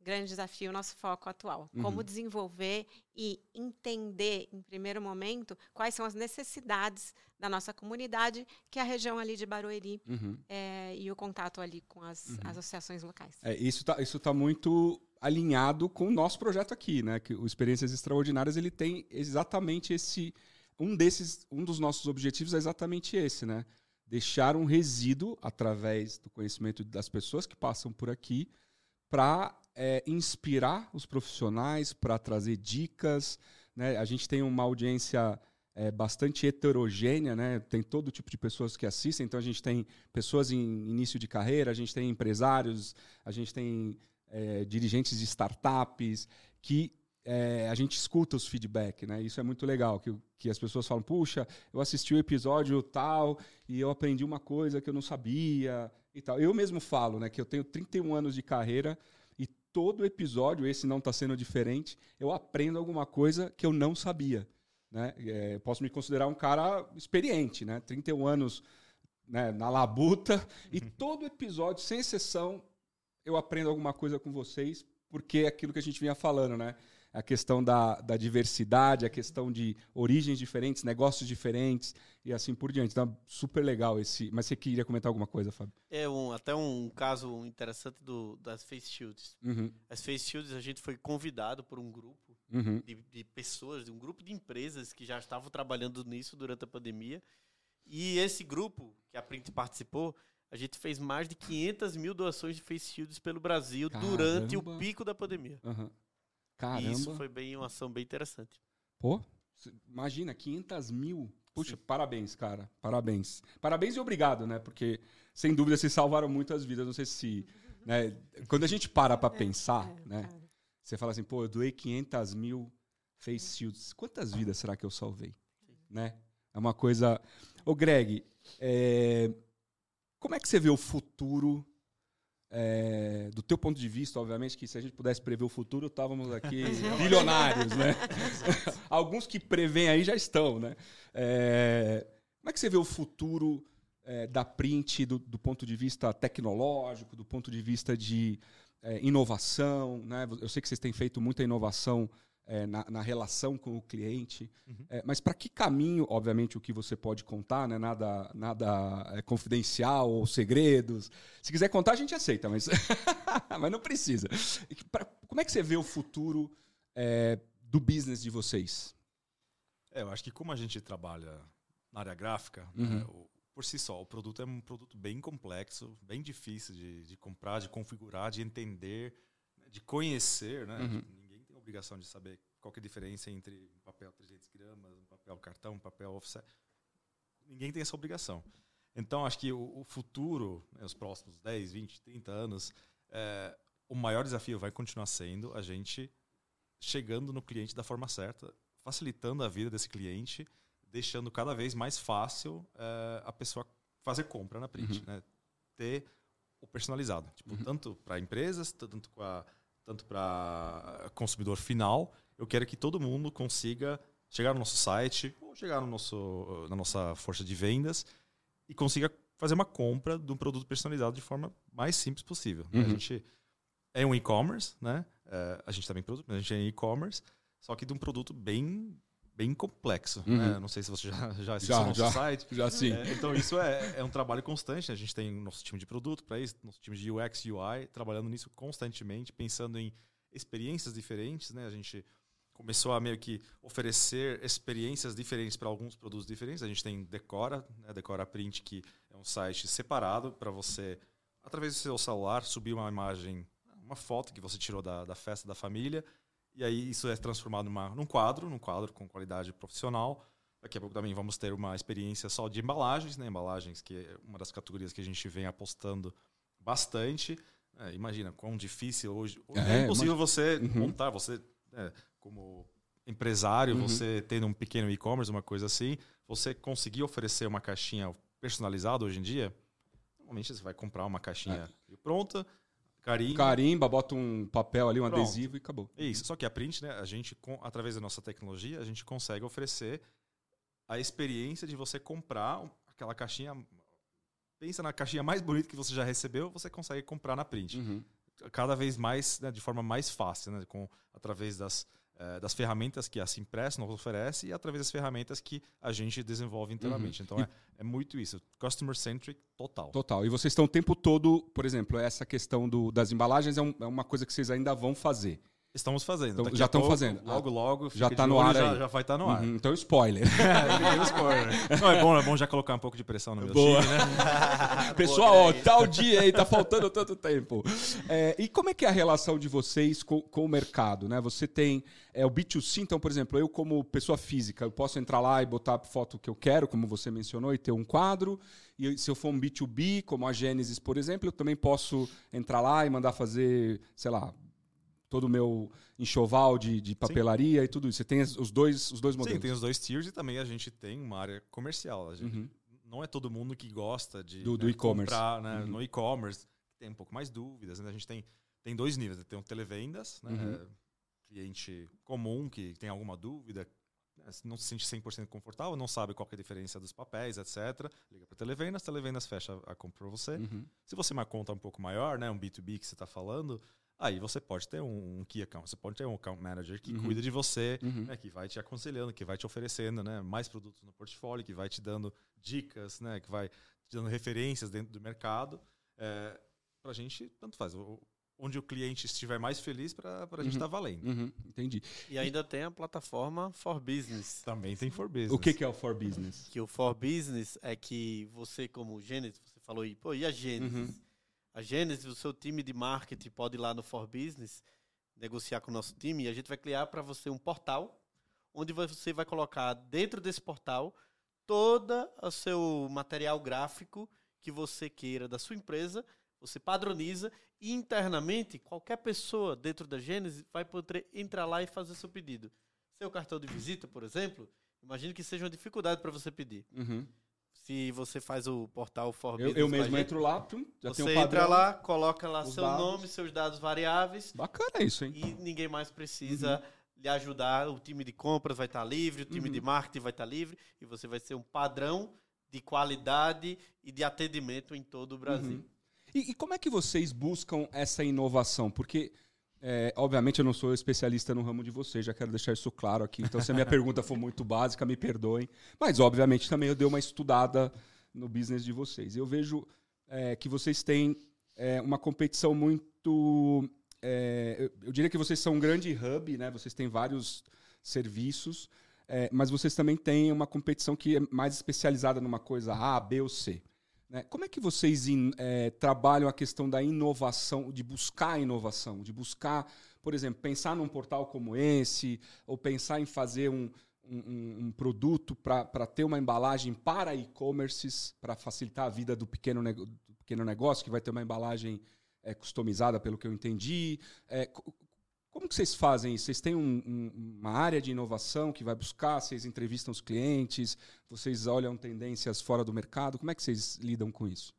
grande desafio, o nosso foco atual. Como Uhum. desenvolver e entender, em primeiro momento, quais são as necessidades da nossa comunidade, que é a região ali de Barueri, Uhum. é, e o contato ali com as Uhum. associações locais. É, isso está isso tá muito alinhado com o nosso projeto aqui, né? Que o Experiências Extraordinárias ele tem exatamente esse um desses um dos nossos objetivos é exatamente esse, né? Deixar um resíduo através do conhecimento das pessoas que passam por aqui para é, inspirar os profissionais, para trazer dicas. Né? A gente tem uma audiência é, bastante heterogênea, né? tem todo tipo de pessoas que assistem. Então, a gente tem pessoas em início de carreira, a gente tem empresários, a gente tem é, dirigentes de startups que é, a gente escuta os feedback, né? Isso é muito legal, que, que as pessoas falam, puxa, eu assisti o episódio tal e eu aprendi uma coisa que eu não sabia e tal. Eu mesmo falo, né, que eu tenho 31 anos de carreira e todo episódio, esse não está sendo diferente, eu aprendo alguma coisa que eu não sabia. Né? É, posso me considerar um cara experiente, né? 31 anos né, na labuta e todo episódio, sem exceção, eu aprendo alguma coisa com vocês, porque é aquilo que a gente vinha falando, né? a questão da, da diversidade, a questão de origens diferentes, negócios diferentes e assim por diante. Então, super legal esse. Mas você queria comentar alguma coisa, Fábio? É um, até um caso interessante do, das Face Shields. Uhum. As Face Shields, a gente foi convidado por um grupo Uhum. de, de pessoas, de um grupo de empresas que já estavam trabalhando nisso durante a pandemia. E esse grupo, que a Print participou, a gente fez mais de 500 mil doações de Face Shields pelo Brasil durante o Caramba. pico da pandemia. Uhum. E Caramba. isso foi bem uma ação bem interessante. Pô, imagina, 500 mil. Puxa, parabéns, cara. Parabéns. Parabéns e obrigado, né? Porque, sem dúvida, vocês salvaram muitas vidas. Não sei se. Né? Quando a gente para pra pensar, É, né? cara. Você fala assim, pô, eu doei 500 mil face shields. Quantas vidas será que eu salvei? Né? É uma coisa. Ô, Greg, é, como é que você vê o futuro? é, do teu ponto de vista, obviamente, que se a gente pudesse prever o futuro, estávamos aqui bilionários, né? Alguns que prevêem aí já estão, né? É, como é que você vê o futuro é, da print do, do ponto de vista tecnológico, do ponto de vista de é, inovação, né? Eu sei que vocês têm feito muita inovação é, na, na relação com o cliente, Uhum. É, mas para que caminho, obviamente, o que você pode contar, né? Nada, nada é, confidencial ou segredos. Se quiser contar, a gente aceita, mas, mas não precisa. Pra- como é que você vê o futuro é, do business de vocês? É, eu acho que como a gente trabalha na área gráfica, Uhum. né, o- por si só, o produto é um produto bem complexo, bem difícil de, de comprar, de configurar, de entender, né, de conhecer. Né? Uhum. A obrigação de saber qual é a diferença entre um papel 300 gramas, um papel cartão, um papel offset. Ninguém tem essa obrigação. Então, acho que o, o futuro, né, os próximos 10, 20, 30 anos, é, o maior desafio vai continuar sendo a gente chegando no cliente da forma certa, facilitando a vida desse cliente, deixando cada vez mais fácil eh, a pessoa fazer compra na print, Uhum. né? Ter o personalizado, tipo, Uhum. tanto para empresas, tanto para tanto para consumidor final. Eu quero que todo mundo consiga chegar no nosso site ou chegar no nosso na nossa força de vendas e consiga fazer uma compra de um produto personalizado de forma mais simples possível. né? Uhum. A gente é um e-commerce, né? É, a gente também produz, mas a gente é e-commerce, só que de um produto bem bem complexo. Uhum. né? Não sei se você já, já assistiu Já, o nosso já. site. Já sim. É, então isso é, é um trabalho constante. né? A gente tem nosso time de produto para isso, nosso time de UX, UI, trabalhando nisso constantemente, pensando em experiências diferentes. Né? A gente começou a meio que oferecer experiências diferentes para alguns produtos diferentes. A gente tem Decora, né? Decora Print, que é um site separado para você, através do seu celular, subir uma imagem, uma foto que você tirou da, da festa da família. E aí isso é transformado numa, num quadro, num quadro com qualidade profissional. Daqui a pouco também vamos ter uma experiência só de embalagens, né? Embalagens, que é uma das categorias que a gente vem apostando bastante. É, imagina quão difícil hoje. É, É, impossível você Uhum. montar, você, é, como empresário, Uhum. você tendo um pequeno e-commerce, uma coisa assim, você conseguir oferecer uma caixinha personalizada hoje em dia, normalmente você vai comprar uma caixinha pronta, carinho. Carimba, bota um papel ali, um Pronto. adesivo e acabou. É isso. Só que a print, né, a gente, com- através da nossa tecnologia, a gente consegue oferecer a experiência de você comprar aquela caixinha. Pensa na caixinha mais bonita que você já recebeu, você consegue comprar na print. Uhum. Cada vez mais, né, de forma mais fácil, né, com, através das, das ferramentas que a Simpress nos oferece e através das ferramentas que a gente desenvolve internamente. Então E- é, é muito isso. Customer centric total. Total. E vocês estão o tempo todo, por exemplo, essa questão do- das embalagens é, um- é uma coisa que vocês ainda vão fazer. Estamos fazendo. Então, já estão pouco, fazendo. Logo, logo. Já tá de no ar já, já vai estar no ar. Uhum, então, spoiler. É, spoiler. Não, é bom, é bom já colocar um pouco de pressão no meu Boa. time, né? Pessoal, ó, tal dia aí, tá faltando tanto tempo. É, e como é que é a relação de vocês com, com o mercado, né? Você tem é, o B2C, então, por exemplo, eu como pessoa física, eu posso entrar lá e botar a foto que eu quero, como você mencionou, e ter um quadro. E se eu for um B2B, como a Gênesis, por exemplo, eu também posso entrar lá e mandar fazer, sei lá, todo o meu enxoval de, de papelaria e tudo isso. Você tem os dois, os dois Sim, modelos. tem os dois tiers e também a gente tem uma área comercial. Gente, Uhum. Não é todo mundo que gosta de Do- do né, e-commerce. comprar né, Uhum. no e-commerce. Tem um pouco mais dúvidas. Né? A gente tem, tem dois níveis. Tem o televendas, né? Uhum. cliente comum que tem alguma dúvida, né, não se sente 100% confortável, não sabe qual é a diferença dos papéis, etc. Liga para televendas, televendas fecha a compra para você. Uhum. Se você uma conta um pouco maior, né, um B2B que você está falando, aí você pode ter um, um key account, você pode ter um account manager que Uhum. cuida de você, Uhum. né, que vai te aconselhando, que vai te oferecendo né, mais produtos no portfólio, que vai te dando dicas, né, que vai te dando referências dentro do mercado. É, para a gente, tanto faz. O- onde o cliente estiver mais feliz, para a gente Uhum. estar valendo. Uhum. Entendi. E ainda tem a plataforma For Business. Também tem for business. O que, que é o For Business? Que o For Business é que você, como Gênesis, você falou aí, pô, e a Gênesis? Uhum. A Gênesis, o seu time de marketing pode ir lá no For Business, negociar com o nosso time e a gente vai criar para você um portal, onde você vai colocar dentro desse portal todo o seu material gráfico que você queira da sua empresa, você padroniza e internamente qualquer pessoa dentro da Gênesis vai poder entrar lá e fazer seu pedido. Seu cartão de visita, por exemplo, imagine que seja uma dificuldade para você pedir. Uhum. Se você faz o portal For Eu, eu mesmo entro lá, pum, já você tem um padrão. entra lá, coloca lá seu dados. nome, seus dados variáveis Bacana isso, hein? e ninguém mais precisa lhe ajudar. O time de compras vai estar livre, o time Uhum. de marketing vai estar livre e você vai ser um padrão de qualidade e de atendimento em todo o Brasil. Uhum. E, e como é que vocês buscam essa inovação? Porque, é, obviamente, eu não sou especialista no ramo de vocês, já quero deixar isso claro aqui. Então, se a minha pergunta for muito básica, me perdoem. Mas, obviamente, também eu dei uma estudada no business de vocês. Eu vejo é, que vocês têm é, uma competição muito. é, eu, eu diria que vocês são um grande hub, né? Vocês têm vários serviços, é, mas vocês também têm uma competição que é mais especializada numa coisa A, B ou C. né? Como é que vocês é, trabalham a questão da inovação, de buscar a inovação, de buscar, por exemplo, pensar num portal como esse, ou pensar em fazer um, um- um- produto para ter uma embalagem para e-commerces, para facilitar a vida do pequeno, do pequeno negócio, que vai ter uma embalagem é, customizada, pelo que eu entendi. É, como que vocês fazem isso? Vocês têm um- um- uma área de inovação que vai buscar? Vocês entrevistam os clientes? Vocês olham tendências fora do mercado? Como é que vocês lidam com isso?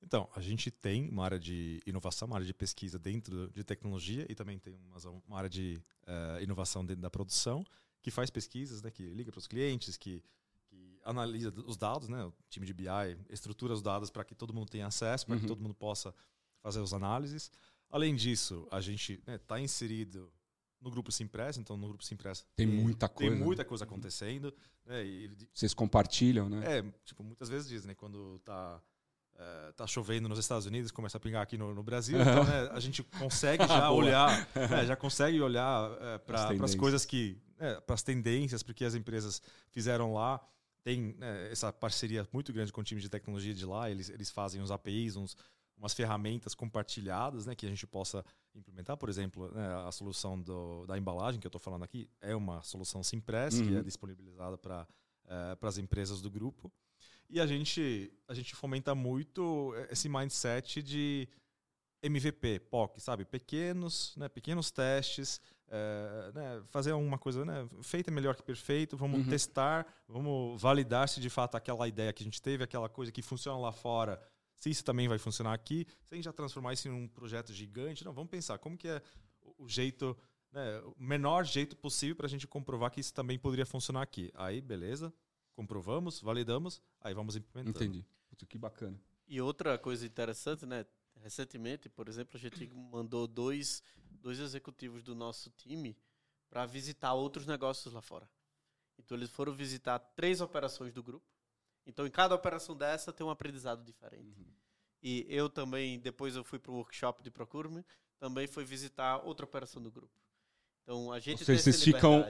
Então, a gente tem uma área de inovação, uma área de pesquisa dentro de tecnologia e também tem uma, uma área de eh, inovação dentro da produção que faz pesquisas, né, que liga para os clientes, que, que analisa os dados, né, o time de BI estrutura os dados para que todo mundo tenha acesso, para Uhum. que todo mundo possa fazer as análises. Além disso, a gente está inserido no grupo Simpress, então no grupo Simpress Tem muita tem coisa. muita coisa acontecendo, né, e Vocês compartilham, né? é, tipo, muitas vezes diz, né? Quando tá, eh, tá chovendo nos Estados Unidos, começa a pingar aqui no, no Brasil, então, né, a gente consegue já olhar, né, já consegue olhar para As as coisas que, para as tendências, porque as empresas fizeram lá. Tem né, essa parceria muito grande com o time de tecnologia de lá, eles, eles fazem uns APIs, uns, umas ferramentas compartilhadas, né, que a gente possa implementar. Por exemplo, né, a solução do, da embalagem que eu estou falando aqui é uma solução Simpress, que Uhum. é disponibilizada para as empresas do grupo. E a gente, a gente fomenta muito esse mindset de MVP, POC, sabe? Pequenos, né? pequenos testes, é, né? fazer uma coisa né? feita melhor que perfeito, vamos Uhum. testar, vamos validar se de fato aquela ideia que a gente teve, aquela coisa que funciona lá fora, se isso também vai funcionar aqui, sem já transformar isso em um projeto gigante. Não, vamos pensar como que é o- jeito, né? o menor jeito possível para a gente comprovar que isso também poderia funcionar aqui. Aí, beleza, comprovamos, validamos, aí vamos implementando. Entendi. Putz, que bacana. E outra coisa interessante, né? Recentemente, por exemplo, a gente mandou dois, dois executivos do nosso time para visitar outros negócios lá fora. Então, eles foram visitar três operações do grupo. Então, em cada operação dessa tem um aprendizado diferente. E eu também, depois eu fui para o workshop de procurement, também fui visitar outra operação do grupo. Então a gente Ou tem seja, vocês ficam-.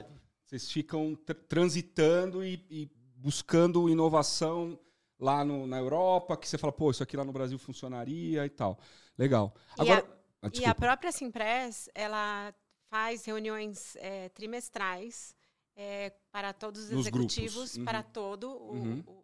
Vocês ficam tr- transitando e, e buscando inovação lá no- na Europa, que você fala, pô, isso aqui lá no Brasil funcionaria e tal. Legal. E Agora, a- ah, E a própria Simpress, ela faz reuniões eh, trimestrais eh, para todos os Nos executivos, Uhum. para todo o, Uhum. o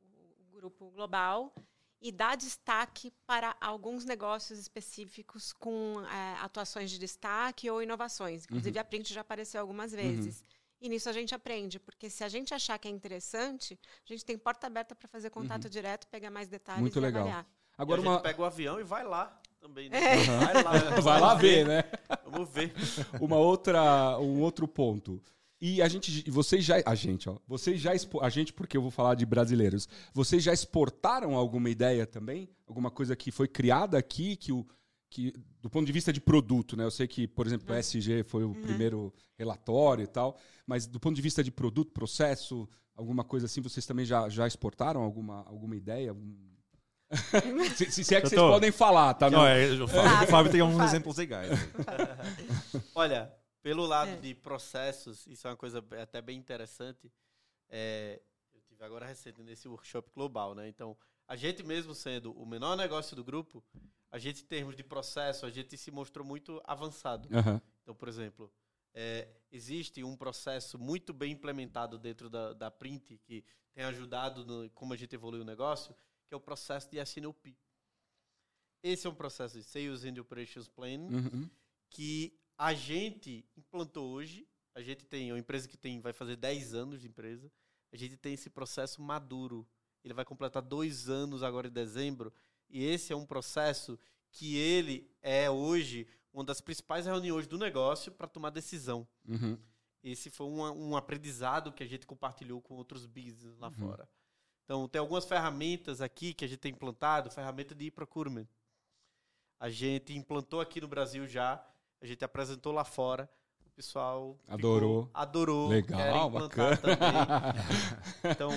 grupo global, e dá destaque para alguns negócios específicos com eh, atuações de destaque ou inovações. Inclusive, Uhum. a Print já apareceu algumas vezes. E nisso a gente aprende, porque se a gente achar que é interessante, a gente tem porta aberta para fazer contato direto, pegar mais detalhes Uhum. Muito e legal. avaliar. Agora e a gente uma. pega o avião e vai lá também. Né? É. Vai lá, Vai lá vamos ver, né? Vamos ver. uma outra, um outro ponto. E a gente, vocês já, a gente, ó, vocês já, a gente porque eu vou falar de brasileiros, vocês já exportaram alguma ideia também? Alguma coisa que foi criada aqui, que o, que do ponto de vista de produto, né? Eu sei que, por exemplo, o SG foi o primeiro relatório e tal, mas do ponto de vista de produto, processo, alguma coisa assim, vocês também já, já exportaram alguma, alguma ideia? Algum- se, se- se é que Eu vocês podem falar, tá? Não, é, o Fábio, Fábio, o Fábio tem uns Fábio. exemplos legais. Olha, pelo lado É. de processos, isso é uma coisa até bem interessante. É, eu tive agora recente nesse workshop global, né? Então, a gente mesmo sendo o menor negócio do grupo, a gente em termos de processo, a gente se mostrou muito avançado. Aham. Então, por exemplo, é, existe um processo muito bem implementado dentro da, da Print que tem ajudado no, como a gente evolui o negócio, que é o processo de SNOP. Esse é um processo de Sales and Operations Planning Uhum. que a gente implantou hoje. A gente tem uma empresa que tem vai fazer 10 anos de empresa. A gente tem esse processo maduro. Ele vai completar dois anos agora em dezembro. E esse é um processo que ele é hoje uma das principais reuniões do negócio para tomar decisão. Uhum. Esse foi um, um aprendizado que a gente compartilhou com outros business lá Uhum. fora. Então, tem algumas ferramentas aqui que a gente tem implantado, ferramenta de e-procurement. A gente implantou aqui no Brasil já, a gente apresentou lá fora, o pessoal ficou- Adorou. adorou, quer Legal, bacana. Então,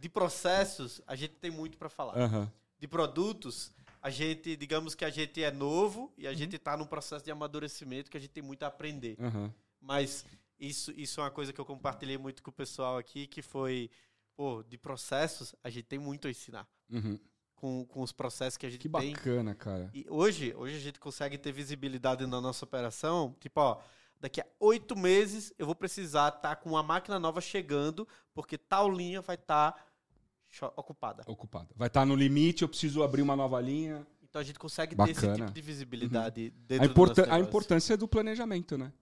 de processos, a gente tem muito para falar. Aham. De produtos, a gente, digamos que a gente é novo e a Uhum. gente está num processo de amadurecimento que a gente tem muito a aprender. Aham. Mas isso, isso é uma coisa que eu compartilhei muito com o pessoal aqui, que foi, pô, de processos, a gente tem muito a ensinar. Uhum. Com, com os processos que a gente Que tem. bacana, cara. E hoje, hoje a gente consegue ter visibilidade na nossa operação. Tipo, ó, daqui a oito meses eu vou precisar estar com uma máquina nova chegando, porque tal linha vai estar ocupada. Ocupada. Vai estar no limite, eu preciso abrir uma nova linha. Então a gente consegue ter esse Bacana. tipo de visibilidade A, dentro importa- do nosso a importância do planejamento, né?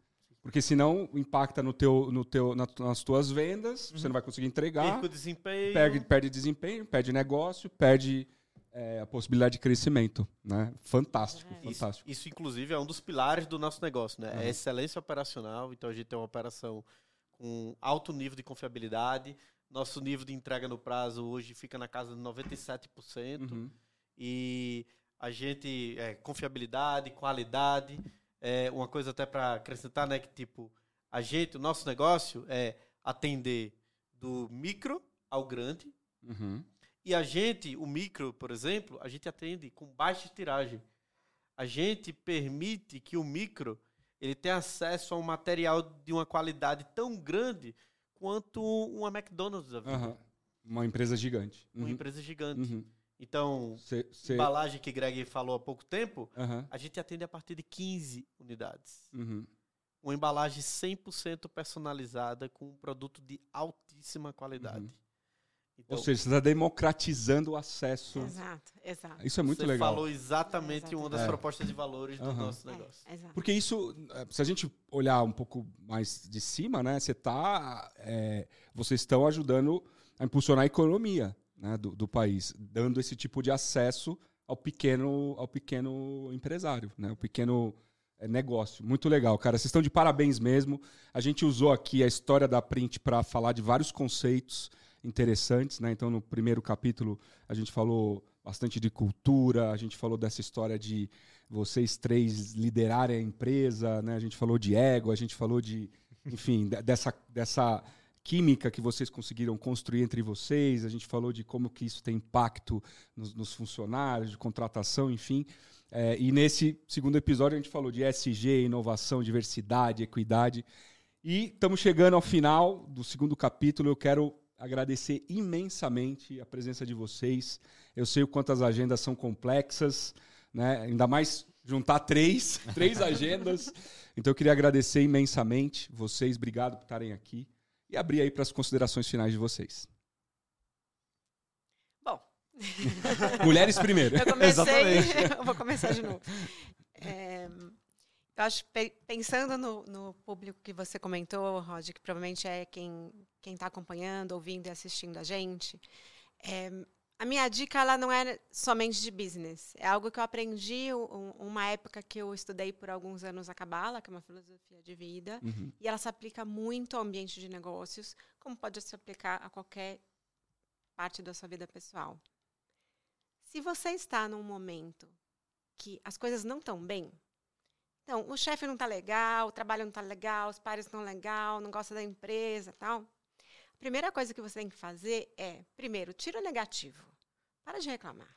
Porque senão impacta no teu, no teu, na- nas tuas vendas, você não vai conseguir entregar, Perco o desempenho. perde, perde desempenho, perde negócio, perde é, a possibilidade de crescimento, né? Fantástico, É. Isso, fantástico. isso, inclusive, é um dos pilares do nosso negócio, né? Uhum. É excelência operacional. Então, a gente tem uma operação com alto nível de confiabilidade. Nosso nível de entrega no prazo hoje fica na casa de 97%. Uhum. E a gente, é, confiabilidade, qualidade. É, uma coisa até para acrescentar, né? Que, tipo, a gente, o nosso negócio é atender do micro ao grande. Uhum. E a gente, o micro, por exemplo, a gente atende com baixa tiragem. A gente permite que o micro ele tenha acesso a um material de uma qualidade tão grande quanto uma McDonald's da vida, Aham. Uma empresa gigante. uma Uhum. empresa gigante. Uhum. Então, Cê- cê- embalagem que Greg falou há pouco tempo, a gente atende a partir de 15 unidades. Uhum. Uma embalagem 100% personalizada com um produto de altíssima qualidade. Uhum. Então, Ou seja, você está democratizando o acesso. Exato, exato. Isso é muito você legal. falou exatamente uma das É. propostas de valores do Aham. nosso negócio. É, exato. Porque isso, se a gente olhar um pouco mais de cima, né, você tá, eh, vocês estão ajudando a impulsionar a economia né, do, do país, dando esse tipo de acesso ao pequeno, ao pequeno empresário, né, o pequeno eh, negócio. Muito legal, cara. Vocês estão de parabéns mesmo. A gente usou aqui a história da Print para falar de vários conceitos interessantes, né? Então, no primeiro capítulo, a gente falou bastante de cultura, a gente falou dessa história de vocês três liderarem a empresa, né? A gente falou de ego, a gente falou de, enfim, de- dessa, dessa química que vocês conseguiram construir entre vocês, a gente falou de como que isso tem impacto nos, nos funcionários, de contratação, enfim. É, e nesse segundo episódio a gente falou de SG, inovação, diversidade, equidade. E estamos chegando ao final do segundo capítulo. Eu quero agradecer imensamente a presença de vocês. Eu sei o quanto as agendas são complexas, né? ainda mais juntar três, três agendas. Então eu queria agradecer imensamente vocês. Obrigado por estarem aqui. E abrir aí para as considerações finais de vocês. Bom. Mulheres primeiro. Eu comecei. eu vou começar de novo. É, eu acho, pensando no, no, público que você comentou, Rod, que provavelmente é quem está acompanhando, ouvindo e assistindo a gente, é, a minha dica ela não é somente de business. É algo que eu aprendi um, uma época que eu estudei por alguns anos a Cabala, que é uma filosofia de vida, uhum. e ela se aplica muito ao ambiente de negócios, como pode se aplicar a qualquer parte da sua vida pessoal. Se você está num momento que as coisas não estão bem, então, o chefe não está legal, o trabalho não está legal, os pares não estão legal, não gosta da empresa tal. A primeira coisa que você tem que fazer é, primeiro, tira o negativo. Para de reclamar.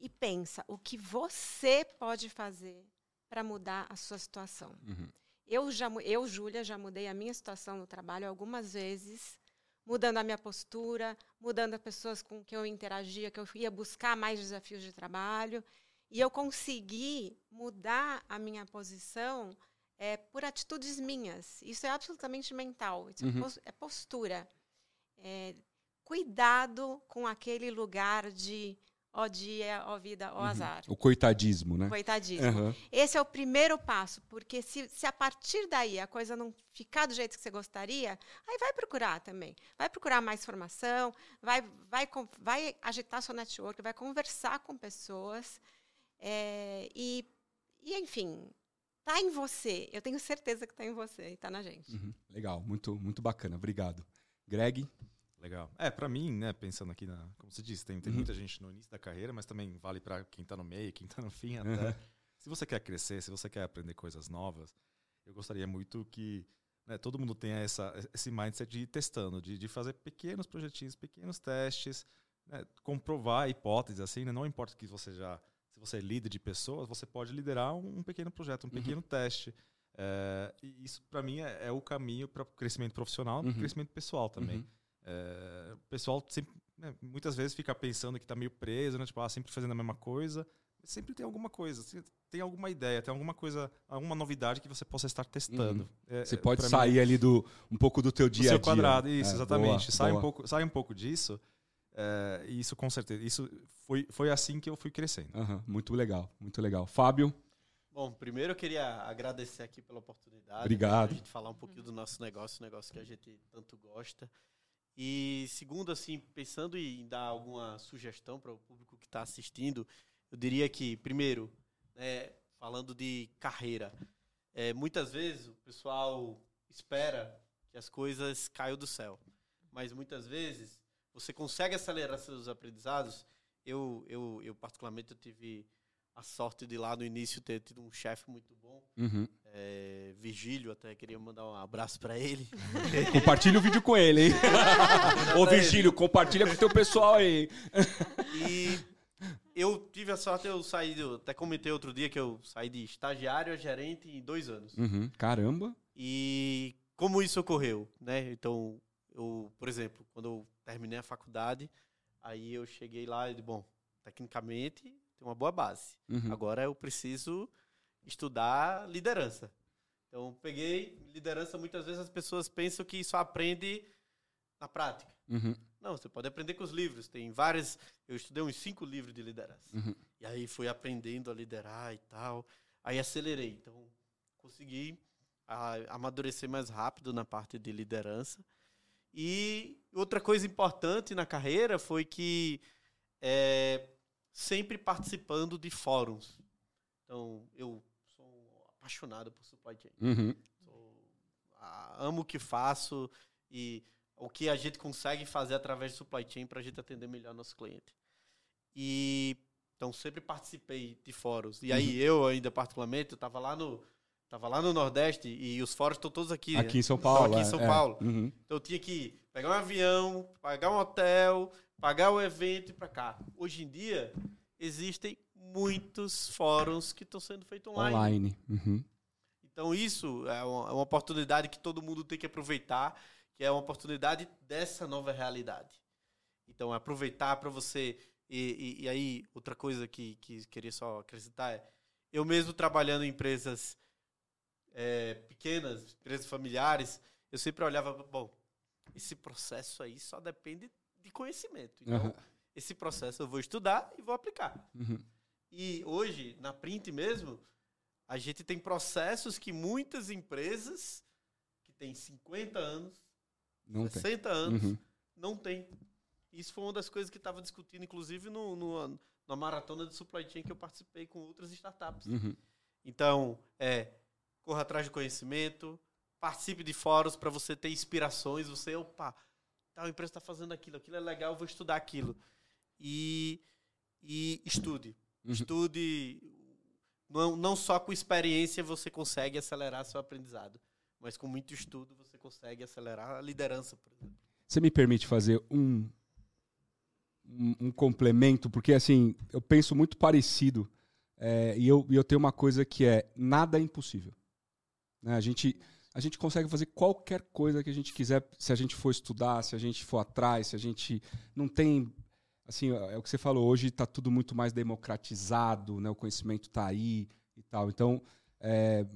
E pensa o que você pode fazer para mudar a sua situação. Uhum. Eu, já, eu, Júlia, já mudei a minha situação no trabalho algumas vezes, mudando a minha postura, mudando as pessoas com que eu interagia, que eu ia buscar mais desafios de trabalho. E eu consegui mudar a minha posição é, por atitudes minhas. Isso é absolutamente mental. Isso é uhum. é postura. É, cuidado com aquele lugar de ó dia, ó vida, ó uhum. azar. O coitadismo, né? Coitadismo. Uhum. Esse é o primeiro passo, porque se, se a partir daí a coisa não ficar do jeito que você gostaria, aí vai procurar também. Vai procurar mais formação, vai, vai, vai agitar seu network, vai conversar com pessoas. É, e, e, enfim, tá em você. Eu tenho certeza que tá em você e tá na gente. Uhum. Legal, muito, muito bacana. Obrigado. Greg? Legal. É, para mim, né, pensando aqui na, como você disse, tem, tem uhum. muita gente no início da carreira, mas também vale para quem tá no meio, quem tá no fim até. Uhum. Se você quer crescer, se você quer aprender coisas novas, eu gostaria muito que né, todo mundo tenha essa, esse mindset de ir testando, de, de fazer pequenos projetinhos, pequenos testes, né, comprovar hipóteses, assim, né, não importa que você já você é líder de pessoas, você pode liderar um, pequeno projeto, um uhum. pequeno teste. É, e isso, para mim, é, é, o caminho para o crescimento profissional e uhum. crescimento pessoal também. Uhum. É, o pessoal sempre, né, muitas vezes fica pensando que está meio preso, né? tipo, ah, sempre fazendo a mesma coisa. Sempre tem alguma coisa, tem alguma ideia, tem alguma coisa, alguma novidade que você possa estar testando. Uhum. É, você pode sair mim, ali do um pouco do teu dia a dia. Do seu quadrado, isso, é, exatamente. Boa, sai, boa. Um pouco, sai um pouco disso é, isso com certeza, isso foi, foi assim que eu fui crescendo. Uhum, muito legal, muito legal. Fábio? Bom, primeiro eu queria agradecer aqui pela oportunidade. Obrigado. Né, a gente falar um pouquinho do nosso negócio, negócio que a gente tanto gosta. E segundo, assim, pensando em dar alguma sugestão para o público que está assistindo, eu diria que, primeiro, né, falando de carreira, é, muitas vezes o pessoal espera que as coisas caiam do céu. Mas muitas vezes você consegue acelerar seus aprendizados. Eu, eu, eu particularmente, eu tive a sorte de lá no início ter tido um chefe muito bom. Uhum. É, Virgílio, até queria mandar um abraço para ele. Compartilha o vídeo com ele, hein? Ô, Virgílio, compartilha com o teu pessoal aí. e eu tive a sorte, eu saí, eu até comentei outro dia que eu saí de estagiário a gerente em dois anos. Uhum. Caramba! E como isso ocorreu, né? Então, eu, por exemplo, quando eu terminei a faculdade, aí eu cheguei lá e bom, tecnicamente tem uma boa base. Uhum. Agora eu preciso estudar liderança. Então, peguei liderança, muitas vezes as pessoas pensam que só aprende na prática. Uhum. Não, você pode aprender com os livros. Tem vários. Eu estudei uns cinco livros de liderança. Uhum. E aí fui aprendendo a liderar e tal. Aí acelerei. Então, consegui amadurecer mais rápido na parte de liderança. E outra coisa importante na carreira foi que é, sempre participando de fóruns. Então, eu sou apaixonado por supply chain. Uhum. Sou, amo o que faço e o que a gente consegue fazer através de supply chain para a gente atender melhor nosso cliente. E então sempre participei de fóruns. E aí uhum. eu ainda particularmente, eu estava lá no Tava lá no Nordeste e os fóruns estão todos aqui. Aqui em São Paulo. aqui em São é, Paulo. É. Uhum. Então eu tinha que pegar um avião, pagar um hotel, pagar o evento e para cá. Hoje em dia existem muitos fóruns que estão sendo feitos online. Online. Uhum. Então isso é uma, é uma oportunidade que todo mundo tem que aproveitar, que é uma oportunidade dessa nova realidade. Então aproveitar para você e, e, e, aí outra coisa que, que queria só acrescentar é eu mesmo trabalhando em empresas é, pequenas, empresas familiares, eu sempre olhava, bom, esse processo aí só depende de conhecimento. Então, uhum. esse processo eu vou estudar e vou aplicar. Uhum. E hoje, na print mesmo, a gente tem processos que muitas empresas que têm 50 anos, não 60 tem. anos, uhum. não têm. Isso foi uma das coisas que estava discutindo, inclusive, no, no, na maratona de supply chain que eu participei com outras startups. Uhum. Então, é, corra atrás de conhecimento, participe de fóruns para você ter inspirações, você, opa, tal empresa está fazendo aquilo, aquilo é legal, vou estudar aquilo. E, e estude. Uhum. Estude. Não, não só com experiência você consegue acelerar seu aprendizado, mas com muito estudo você consegue acelerar a liderança, por exemplo. Você me permite fazer um, um, um complemento, porque assim, eu penso muito parecido. É, e eu, eu tenho uma coisa que é nada é impossível. Né? A, gente, a gente consegue fazer qualquer coisa que a gente quiser se a gente for estudar, se a gente for atrás, se a gente não tem assim, é o que você falou, hoje está tudo muito mais democratizado, né? o conhecimento está aí e tal. Então, é,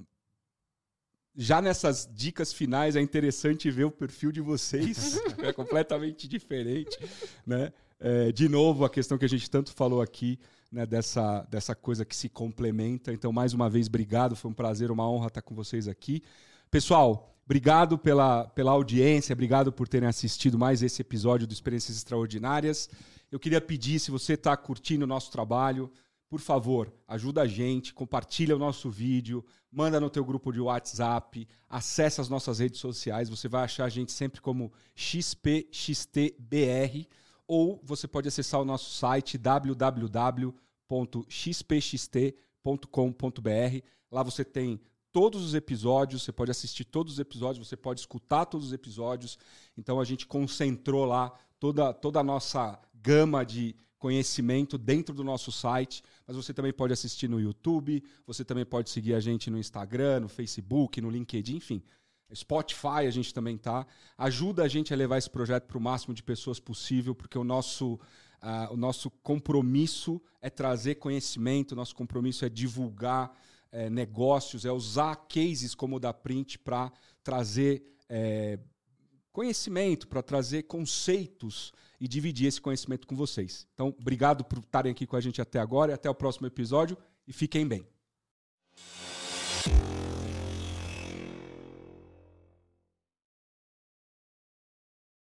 já nessas dicas finais é interessante ver o perfil de vocês, é completamente diferente, né? É, de novo, a questão que a gente tanto falou aqui, né, dessa, dessa coisa que se complementa. Então, mais uma vez, obrigado, foi um prazer, uma honra estar com vocês aqui. Pessoal, obrigado pela, pela audiência, obrigado por terem assistido mais esse episódio do Experiências Extraordinárias. Eu queria pedir, se você está curtindo o nosso trabalho, por favor, ajuda a gente, compartilha o nosso vídeo, manda no teu grupo de WhatsApp, acessa as nossas redes sociais, você vai achar a gente sempre como XPXTBR, ou você pode acessar o nosso site www.xpxt.com.br. Lá você tem todos os episódios, você pode assistir todos os episódios, você pode escutar todos os episódios. Então a gente concentrou lá toda, toda a nossa gama de conhecimento dentro do nosso site, mas você também pode assistir no YouTube, você também pode seguir a gente no Instagram, no Facebook, no LinkedIn, enfim. Spotify a gente também tá. Ajuda a gente a levar esse projeto para o máximo de pessoas possível, porque o nosso, uh, o nosso compromisso é trazer conhecimento, nosso compromisso é divulgar é, negócios, é usar cases como o da Print para trazer é, conhecimento, para trazer conceitos e dividir esse conhecimento com vocês. Então, obrigado por estarem aqui com a gente até agora e até o próximo episódio e fiquem bem.